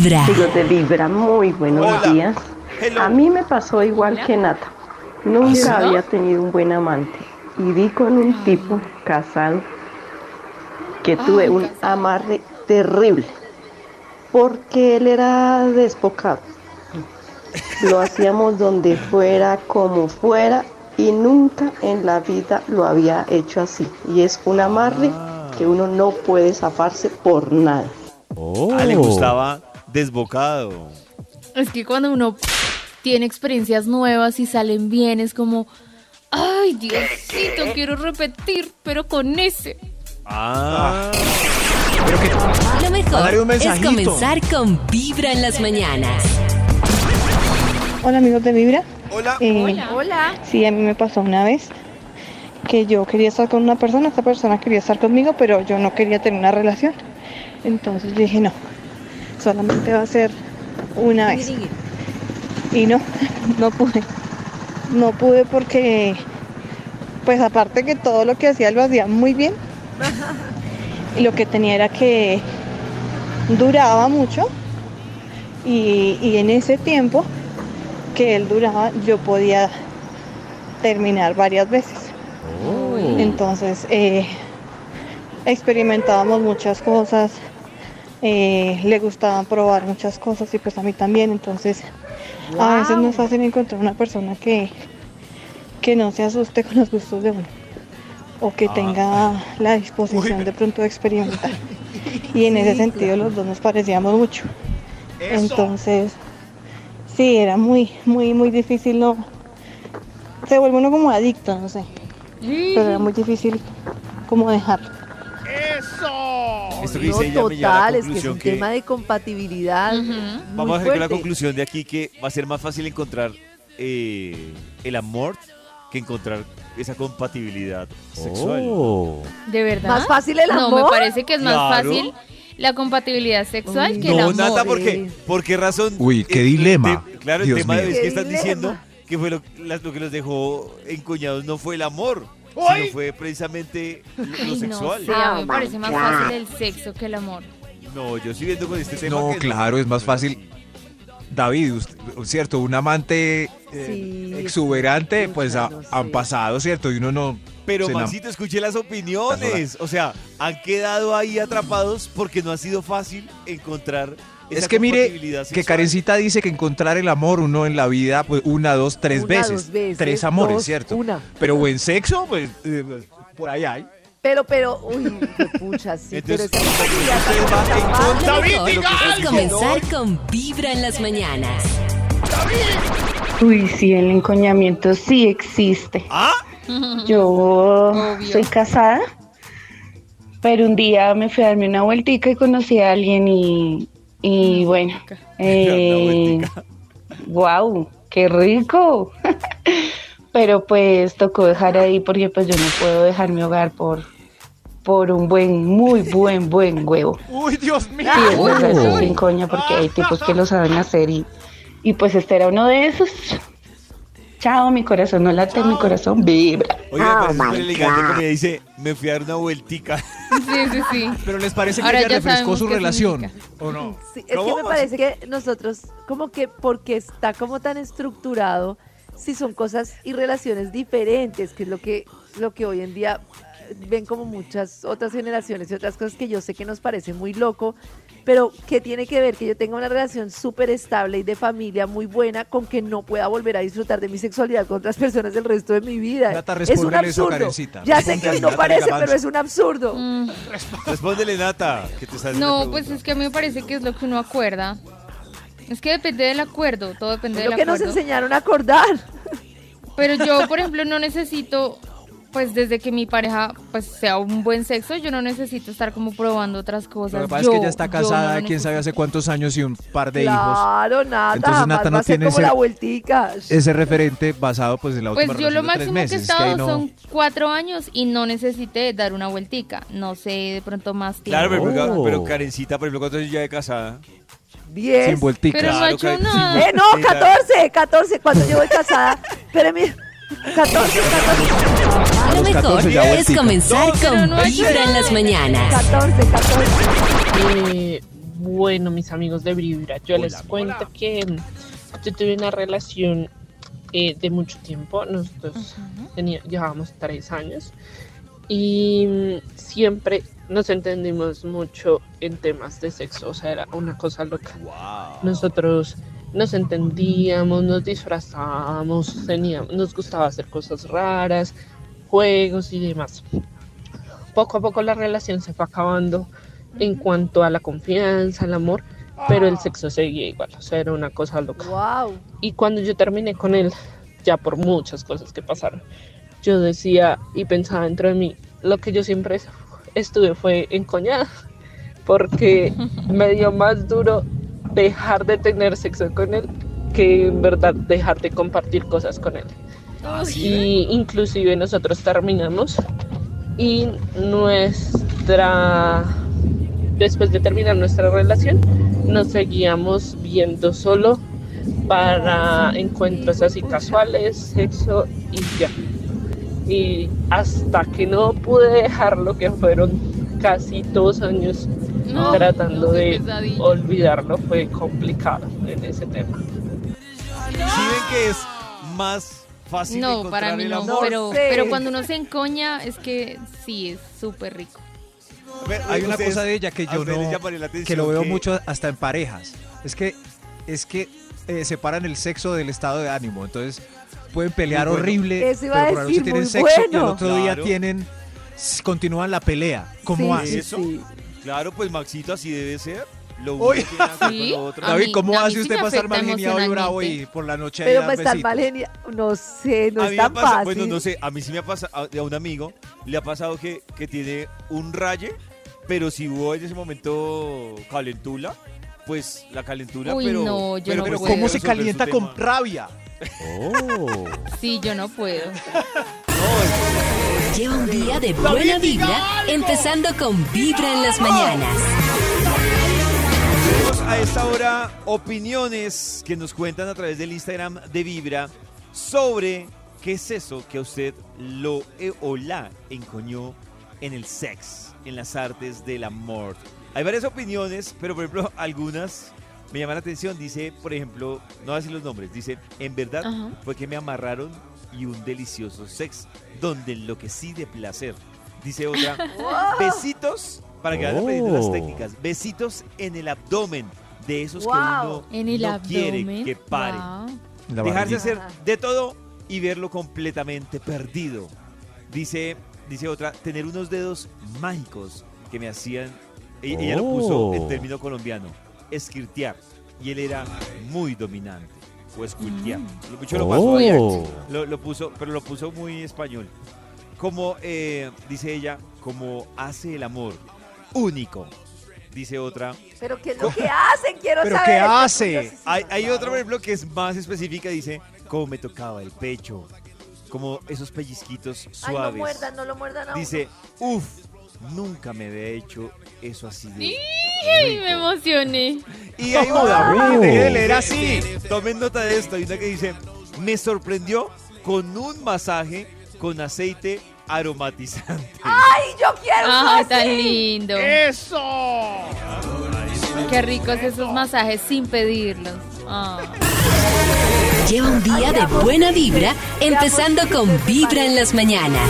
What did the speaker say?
Vibra. Amigos de Vibra, muy buenos Hola. días. Hello. A mí me pasó igual que Nata. Nunca había tenido un buen amante. Y vi con un tipo casado que tuve un amarre terrible. Porque él era despocado. Lo hacíamos donde fuera, como fuera. Y nunca en la vida lo había hecho así. Y es un amarre que uno no puede zafarse por nada. Ah, le gustaba desbocado. Es que cuando uno tiene experiencias nuevas y salen bien, es como, ay, Diosito, quiero repetir, pero con ese. Ah. Lo mejor es comenzar con Vibra en las mañanas. Hola amigos de Vibra. Hola. Eh, Hola. Sí, a mí me pasó una vez que yo quería estar con una persona, esta persona quería estar conmigo, pero yo no quería tener una relación. Entonces dije, no, solamente va a ser una vez. Y no, no pude. No pude porque, pues aparte que todo lo que hacía lo hacía muy bien. Y lo que tenía era que duraba mucho. Y, y en ese tiempo que él duraba, yo podía terminar varias veces. Entonces, eh, experimentábamos muchas cosas, eh, le gustaba probar muchas cosas y pues a mí también. Entonces, a veces no es fácil encontrar una persona que, que no se asuste con los gustos de uno o que tenga la disposición de pronto de experimentar. Y en ese sentido los dos nos parecíamos mucho. Entonces, sí, era muy, muy, muy difícil, no. Se vuelve uno como adicto, no sé. Pero era muy difícil como dejarlo. Esto que No, dice ella me lleva a la es que es un que, tema de compatibilidad. Ujú. muy vamos a sacar la fuerte. conclusión de aquí que va a ser más fácil encontrar eh, el amor que encontrar esa compatibilidad sexual. ¿De verdad? ¿Más fácil el No, amor? me parece que es más Claro. fácil la compatibilidad sexual Uy, que el No, amor. Nata, ¿por qué? ¿Por qué razón? Uy, qué Eh, dilema. te- claro, el Dios tema de mío. es que Qué están dilema. diciendo que fue lo, las- lo que los dejó encoñados no fue el amor, sino fue precisamente lo, lo Ay, no sexual. sé, a mí me parece más fácil el sexo que el amor. No, yo estoy viendo con este tema No, que claro, es más fácil. David, usted- cierto, un amante eh, Sí, exuberante, pues ha- no han pasado, ¿cierto? Y uno no... Pero Maxito, escuché las opiniones. O sea, han quedado ahí atrapados porque no ha sido fácil encontrar esa Es que mire, que. Karencita dice que encontrar el amor uno en la vida, pues una, dos, tres Una, veces. dos veces, Tres amores, dos, ¿cierto? una. Pero buen sexo, pues eh, por ahí hay. Pero, pero, uy, qué pucha, sí. Entonces, pero es algo. comenzar con Vibra en las mañanas. Uy, sí, el encoñamiento sí existe. ¿Ah? Yo Obvio. soy casada, pero un día me fui a darme una vueltica y conocí a alguien y, y bueno, eh, wow, qué rico. pero pues tocó dejar ahí porque pues yo no puedo dejar mi hogar por, por un buen, muy buen, buen huevo. Uy, Dios mío. Sí, eso es sin coña porque hay tipos que lo saben hacer y, y pues este era uno de esos. Chao, mi corazón no late, mi corazón vibra. Oye, me parece súper elegante como ella dice, me fui a dar una vueltica. Sí, sí, sí. Pero les parece que Ahora ella ya refrescó sabemos su qué relación, significa. ¿o no? Sí, es que me parece que nosotros, como que porque está como tan estructurado, si son cosas y relaciones diferentes, que es lo que, lo que hoy en día ven como muchas otras generaciones y otras cosas que yo sé que nos parece muy loco, pero que tiene que ver que yo tenga una relación súper estable y de familia muy buena con que no pueda volver a disfrutar de mi sexualidad con otras personas el resto de mi vida. Nata, es un eso absurdo. Karencita. Ya sé que no Nata, parece, pero es un absurdo. Mm, Respóndele, Nata, que te estás No, pues es que a mí me parece que es lo que uno acuerda. Es que depende del acuerdo, todo depende Es del lo que nos acuerdo. enseñaron a acordar. Pero yo, por ejemplo, no necesito, pues desde que mi pareja pues sea un buen sexo, yo no necesito estar como probando otras cosas. Lo que pasa Yo- es que ella está casada, no quién sabe hace cuántos años y un par de hijos. Claro, nada, Entonces, Nata no tiene como ese- la vueltica. Ese referente basado pues en la Pues última yo lo máximo que he que estado no- son cuatro años y no necesité dar una vueltica. No sé, de pronto más tiempo. Claro, pero, Oh. pero Karencita, por ejemplo, ¿cuántos años ya de casada? Diez. Sin vueltica. Pero no ha Claro, hecho nada. Eh, no, 14, 14, cuando yo voy casada. Pero mira, 14, 14, Lo mejor 14 ya es comenzar con Vibra en las mañanas. 14, 14. Eh, Bueno, mis amigos de Vibra, yo Hola, les hola. cuento que mm, yo tuve una relación eh, de mucho tiempo. Nosotros tenía- llevábamos tres años y mm, siempre nos entendimos mucho en temas de sexo. O sea, era una cosa loca. Wow. Nosotros nos entendíamos, nos disfrazábamos, teníamos, nos gustaba hacer cosas raras, juegos y demás. Poco a poco la relación se fue acabando en cuanto a la confianza, el amor, pero el sexo seguía igual, o sea, era una cosa loca. Wow. Y cuando yo terminé con él, ya por muchas cosas que pasaron, yo decía y pensaba dentro de mí, lo que yo siempre estuve fue encoñada, porque me dio más duro dejar de tener sexo con él que en verdad dejar de compartir cosas con él. Y inclusive nosotros terminamos y nuestra después de terminar nuestra relación nos seguíamos viendo solo para encuentros así casuales, sexo y ya. Y hasta que no pude dejarlo, que fueron casi dos años No, tratando no, de pesadilla. olvidarlo, fue complicado en ese tema. ¿Sí ven que es más fácil No, encontrar para mí el no, amor? pero, sé. pero cuando uno se encoña es que sí, es súper rico. Hay una cosa de ella que yo no, que lo veo mucho hasta en parejas. Es que, es que eh, separan el sexo del estado de ánimo. Entonces pueden pelear bueno. horrible, Eso iba pero a decir, tienen muy sexo y al bueno. otro día Claro. tienen s- continúan la pelea. ¿Cómo Sí, hace? sí, ¿Eso? sí. Claro, pues Maxito, así debe ser. Lo uno Uy. tiene que ver con Sí. lo otro. A David, mí- ¿cómo a mí hace sí usted me para estar afecta y bravo y emocionalmente. por la noche Pero ahí dar estar besitos? mal genia- no sé, no a es mí me tan pasa, fácil. bueno, no sé, a mí sí me ha pasado, a a un amigo le ha pasado que, que tiene un raye, pero si hubo en ese momento calentula, pues la calentura, Uy, pero... no, yo pero no Pero puedo. ¿cómo se calienta con tema. rabia? Oh. Sí, yo no puedo. Lleva un día de buena vibra, empezando con Vibra en las mañanas. Tenemos a esta hora opiniones que nos cuentan a través del Instagram de Vibra sobre qué es eso que a usted lo e- o la encoñó en el sex, en las artes del amor. Hay varias opiniones, pero por ejemplo algunas me llaman la atención. Dice, por ejemplo, no voy a decir los nombres, dice, en verdad Ajá. fue que me amarraron y un delicioso sex donde enloquecí de placer. Dice otra, besitos, para que vayan aprendiendo las técnicas, besitos en el abdomen, de esos Wow. que uno En el no abdomen. quiere que pare. Wow. Dejarse hacer de todo y verlo completamente perdido. Dice, dice otra, tener unos dedos mágicos que me hacían, ella lo puso en término colombiano, esquirtear. Y él era muy dominante. O esquirtear. Lo mucho lo pasó allá. Lo, lo puso, pero lo puso muy español. Como, eh, dice ella, como hace el amor. Único. Dice otra. Pero ¿qué es lo que hacen? Quiero ¿Pero saber. qué hace? Hay, hay otra, por ejemplo, que es más específica. Dice, como me tocaba el pecho. Como esos pellizquitos Ay, no suaves. muerdan, no lo muerdan a. Dice, uff, nunca me había hecho eso así de Ay, rico". me emocioné. Y hay una, de leer así. tomen nota de esto, hay una que dice, me sorprendió con un masaje con aceite aromatizante. Ay, yo quiero Ay, así. tan lindo. ¡Eso! Qué ricos esos masajes sin pedirlos. Ah. Lleva un día de buena vibra, empezando con Vibra en las mañanas.